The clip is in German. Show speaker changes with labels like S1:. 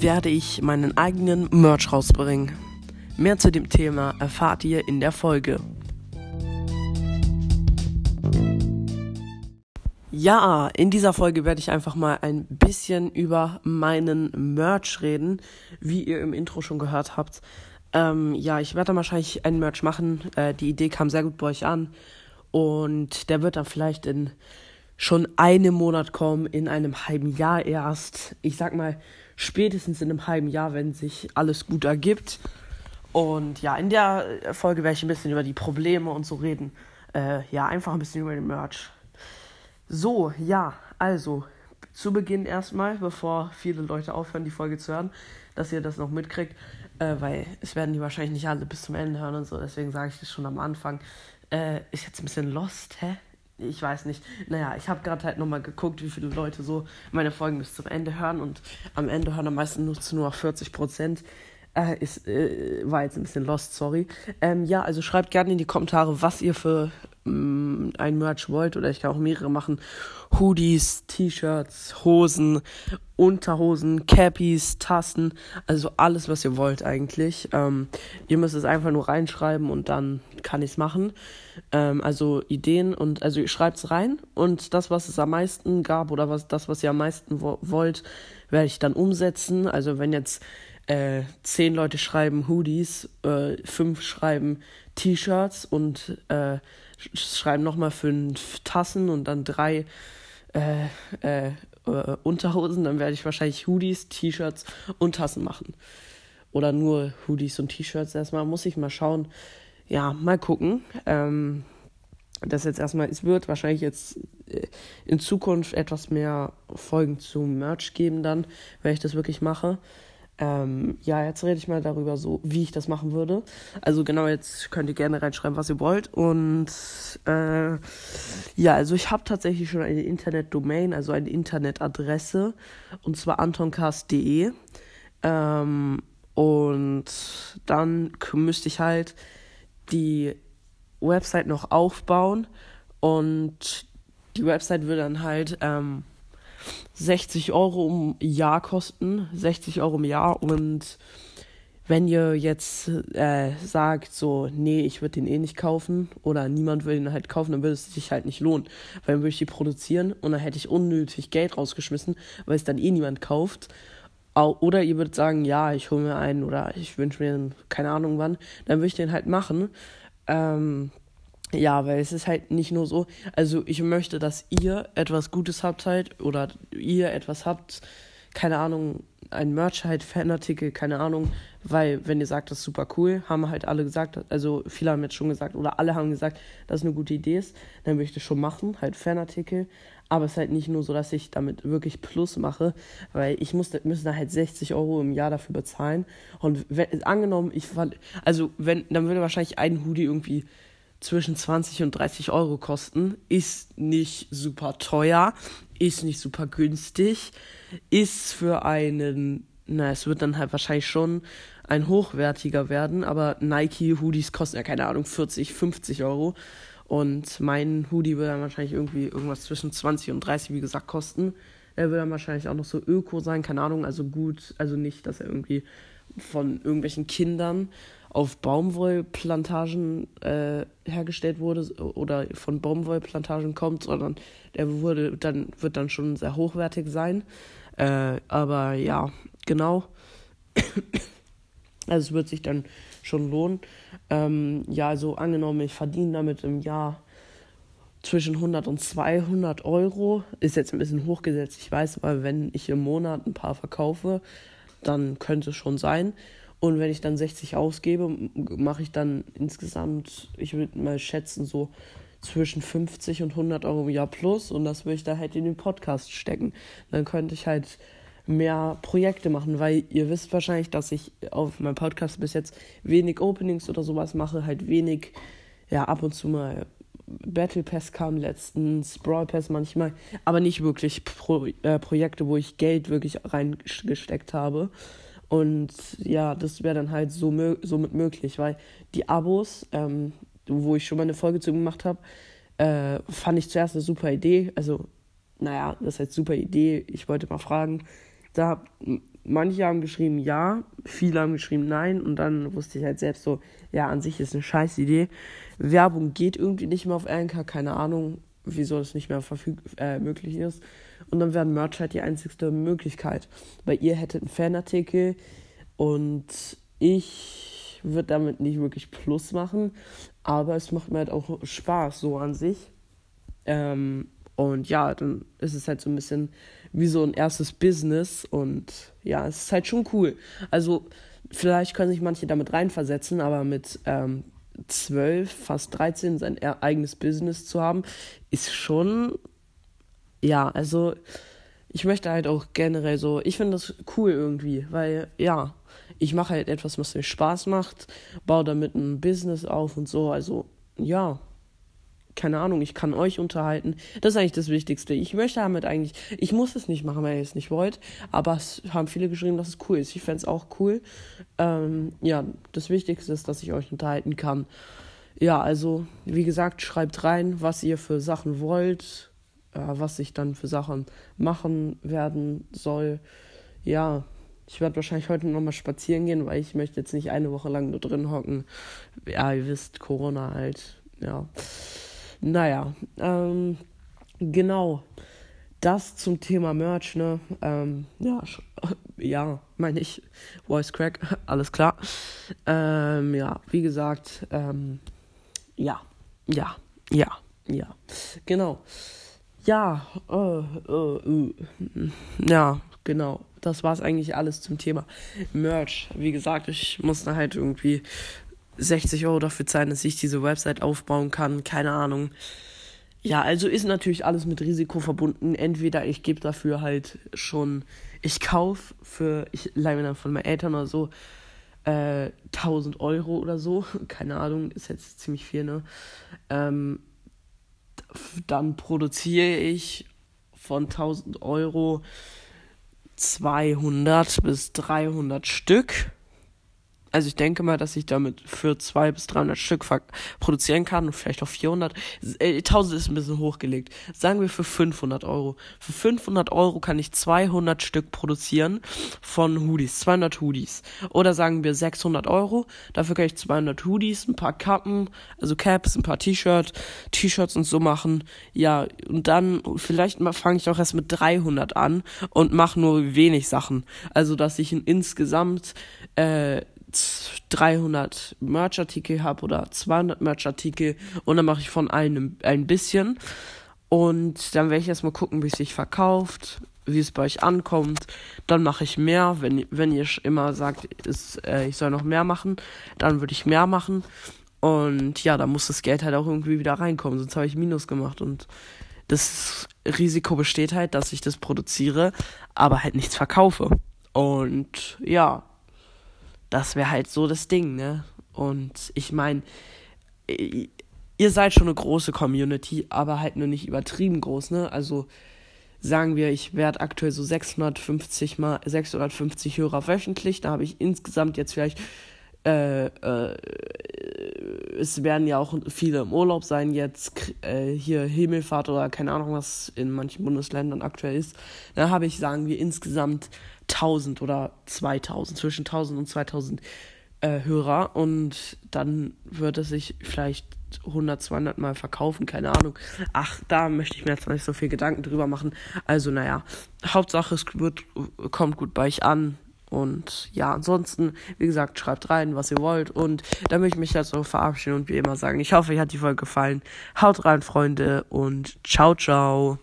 S1: werde ich meinen eigenen Merch rausbringen. Mehr zu dem Thema erfahrt ihr in der Folge. Ja, in dieser Folge werde ich einfach mal ein bisschen über meinen Merch reden, wie ihr im Intro schon gehört habt. Ähm, ja, ich werde dann wahrscheinlich einen Merch machen. Äh, die Idee kam sehr gut bei euch an. Und der wird dann vielleicht in schon einem Monat kommen, in einem halben Jahr erst. Ich sag mal, spätestens in einem halben Jahr, wenn sich alles gut ergibt. Und ja, in der Folge werde ich ein bisschen über die Probleme und so reden. Äh, ja, einfach ein bisschen über den Merch. So, ja, also zu Beginn erstmal, bevor viele Leute aufhören, die Folge zu hören, dass ihr das noch mitkriegt, äh, weil es werden die wahrscheinlich nicht alle bis zum Ende hören und so, deswegen sage ich das schon am Anfang. Äh, ist jetzt ein bisschen lost, hä? Ich weiß nicht. Naja, ich habe gerade halt nochmal geguckt, wie viele Leute so meine Folgen bis zum Ende hören und am Ende hören am meisten nur zu nur 40 Prozent. Äh, ist, äh, war jetzt ein bisschen lost, sorry. Ähm, ja, also schreibt gerne in die Kommentare, was ihr für ein Merch wollt. Oder ich kann auch mehrere machen. Hoodies, T-Shirts, Hosen, Unterhosen, Cappies, Tassen. Also alles, was ihr wollt eigentlich. Ähm, ihr müsst es einfach nur reinschreiben und dann kann ich es machen. Ähm, also Ideen und also schreibt es rein und das, was es am meisten gab oder was das, was ihr am meisten wo wollt, werde ich dann umsetzen. Also wenn jetzt äh, zehn Leute schreiben Hoodies, äh, fünf schreiben T-Shirts und äh, schreiben nochmal fünf Tassen und dann drei äh, äh, äh, Unterhosen, dann werde ich wahrscheinlich Hoodies, T-Shirts und Tassen machen. Oder nur Hoodies und T-Shirts erstmal. Muss ich mal schauen. Ja, mal gucken. Ähm, das jetzt erstmal, es wird wahrscheinlich jetzt in Zukunft etwas mehr Folgen zum Merch geben, dann, wenn ich das wirklich mache. Ähm, ja, jetzt rede ich mal darüber, so wie ich das machen würde. Also genau, jetzt könnt ihr gerne reinschreiben, was ihr wollt. Und äh, ja, also ich habe tatsächlich schon eine Internetdomain, also eine Internetadresse, und zwar antoncast.de. Ähm, und dann müsste ich halt die Website noch aufbauen und die Website würde dann halt ähm, 60 Euro im Jahr kosten, 60 Euro im Jahr und wenn ihr jetzt äh, sagt, so, nee, ich würde den eh nicht kaufen oder niemand will ihn halt kaufen, dann würde es sich halt nicht lohnen. Weil dann würde ich die produzieren und dann hätte ich unnötig Geld rausgeschmissen, weil es dann eh niemand kauft. Oder ihr würdet sagen, ja, ich hole mir einen oder ich wünsche mir keine Ahnung wann, dann würde ich den halt machen. Ähm, ja, weil es ist halt nicht nur so, also ich möchte, dass ihr etwas Gutes habt halt oder ihr etwas habt, keine Ahnung, ein Merch halt, Fanartikel, keine Ahnung, weil wenn ihr sagt, das ist super cool, haben halt alle gesagt, also viele haben jetzt schon gesagt oder alle haben gesagt, dass es eine gute Idee ist, dann würde ich das schon machen, halt Fanartikel, aber es ist halt nicht nur so, dass ich damit wirklich Plus mache, weil ich muss, müsste halt 60 Euro im Jahr dafür bezahlen. Und wenn, angenommen, ich, also wenn, dann würde wahrscheinlich ein Hoodie irgendwie zwischen 20 und 30 Euro kosten. Ist nicht super teuer, ist nicht super günstig, ist für einen, na, es wird dann halt wahrscheinlich schon ein hochwertiger werden, aber Nike-Hoodies kosten ja keine Ahnung, 40, 50 Euro. Und mein Hoodie wird dann wahrscheinlich irgendwie irgendwas zwischen 20 und 30, wie gesagt, kosten. Er wird dann wahrscheinlich auch noch so öko sein, keine Ahnung, also gut, also nicht, dass er irgendwie von irgendwelchen Kindern auf Baumwollplantagen äh, hergestellt wurde oder von Baumwollplantagen kommt, sondern der wurde dann, wird dann schon sehr hochwertig sein. Äh, aber ja, genau. also es wird sich dann schon lohnen. Ähm, ja, also angenommen, ich verdiene damit im Jahr zwischen 100 und 200 Euro. Ist jetzt ein bisschen hochgesetzt, ich weiß, aber wenn ich im Monat ein paar verkaufe, dann könnte es schon sein. Und wenn ich dann 60 ausgebe, mache ich dann insgesamt, ich würde mal schätzen, so zwischen 50 und 100 Euro im Jahr plus. Und das würde ich da halt in den Podcast stecken. Dann könnte ich halt mehr Projekte machen, weil ihr wisst wahrscheinlich, dass ich auf meinem Podcast bis jetzt wenig Openings oder sowas mache, halt wenig, ja, ab und zu mal Battle Pass kam letztens, Brawl Pass manchmal, aber nicht wirklich Pro äh, Projekte, wo ich Geld wirklich reingesteckt habe. Und ja, das wäre dann halt so somit möglich, weil die Abos, ähm, wo ich schon mal eine Folge zu gemacht habe, äh, fand ich zuerst eine super Idee. Also, naja, das heißt super Idee. Ich wollte mal fragen, da manche haben geschrieben ja, viele haben geschrieben nein und dann wusste ich halt selbst so, ja, an sich ist eine scheiß Idee. Werbung geht irgendwie nicht mehr auf Anchor, keine Ahnung, wieso das nicht mehr verfüg äh, möglich ist. Und dann wäre Merch halt die einzigste Möglichkeit. Weil ihr hättet einen Fanartikel und ich würde damit nicht wirklich Plus machen, aber es macht mir halt auch Spaß so an sich. Ähm, und ja, dann ist es halt so ein bisschen wie so ein erstes Business und ja, es ist halt schon cool. Also vielleicht können sich manche damit reinversetzen, aber mit ähm, 12, fast 13 sein eigenes Business zu haben, ist schon, ja, also ich möchte halt auch generell so, ich finde das cool irgendwie, weil ja, ich mache halt etwas, was mir Spaß macht, baue damit ein Business auf und so, also ja, keine Ahnung, ich kann euch unterhalten. Das ist eigentlich das Wichtigste. Ich möchte damit eigentlich, ich muss es nicht machen, wenn ihr es nicht wollt, aber es haben viele geschrieben, dass es cool ist. Ich fände es auch cool. Ähm, ja, das Wichtigste ist, dass ich euch unterhalten kann. Ja, also, wie gesagt, schreibt rein, was ihr für Sachen wollt, äh, was ich dann für Sachen machen werden soll. Ja, ich werde wahrscheinlich heute nochmal spazieren gehen, weil ich möchte jetzt nicht eine Woche lang nur drin hocken. Ja, ihr wisst, Corona halt. Ja. Naja, ähm, genau. Das zum Thema Merch, ne? Ähm, ja, ja, meine ich. Voice Crack, alles klar. Ähm, ja, wie gesagt, ähm, ja, ja, ja, ja, genau. Ja, äh, äh, äh, ja, genau. Das war es eigentlich alles zum Thema Merch. Wie gesagt, ich musste halt irgendwie 60 Euro dafür zahlen, dass ich diese Website aufbauen kann. Keine Ahnung. Ja, also ist natürlich alles mit Risiko verbunden. Entweder ich gebe dafür halt schon, ich kaufe für, ich leihe mir dann von meinen Eltern oder so, äh, 1000 Euro oder so. Keine Ahnung, ist jetzt ziemlich viel, ne? Ähm, dann produziere ich von 1000 Euro 200 bis 300 Stück also ich denke mal, dass ich damit für 200 bis 300 Stück produzieren kann und vielleicht auch 400. Äh, 1000 ist ein bisschen hochgelegt. Sagen wir für 500 Euro. Für 500 Euro kann ich 200 Stück produzieren von Hoodies, 200 Hoodies. Oder sagen wir 600 Euro. Dafür kann ich 200 Hoodies, ein paar Kappen, also Caps, ein paar T-Shirts, T-Shirts und so machen. Ja, und dann vielleicht fange ich auch erst mit 300 an und mache nur wenig Sachen. Also dass ich insgesamt äh, 300 Merch-Artikel habe oder 200 Merch-Artikel und dann mache ich von einem ein bisschen und dann werde ich erstmal gucken, wie es sich verkauft, wie es bei euch ankommt. Dann mache ich mehr, wenn, wenn ihr immer sagt, ist, äh, ich soll noch mehr machen, dann würde ich mehr machen. Und ja, da muss das Geld halt auch irgendwie wieder reinkommen, sonst habe ich Minus gemacht. Und das Risiko besteht halt, dass ich das produziere, aber halt nichts verkaufe. Und ja, das wäre halt so das Ding, ne? Und ich meine, ihr seid schon eine große Community, aber halt nur nicht übertrieben groß, ne? Also sagen wir, ich werde aktuell so 650 mal 650 Hörer wöchentlich, da habe ich insgesamt jetzt vielleicht äh, äh, es werden ja auch viele im Urlaub sein jetzt, äh, hier Himmelfahrt oder keine Ahnung, was in manchen Bundesländern aktuell ist. Da habe ich, sagen wir, insgesamt 1000 oder 2000, zwischen 1000 und 2000 äh, Hörer und dann wird es sich vielleicht 100, 200 Mal verkaufen, keine Ahnung. Ach, da möchte ich mir jetzt nicht so viel Gedanken drüber machen. Also, naja, Hauptsache, es wird, kommt gut bei euch an. Und ja, ansonsten, wie gesagt, schreibt rein, was ihr wollt. Und da möchte ich mich jetzt auch verabschieden und wie immer sagen, ich hoffe, euch hat die Folge gefallen. Haut rein, Freunde, und ciao, ciao.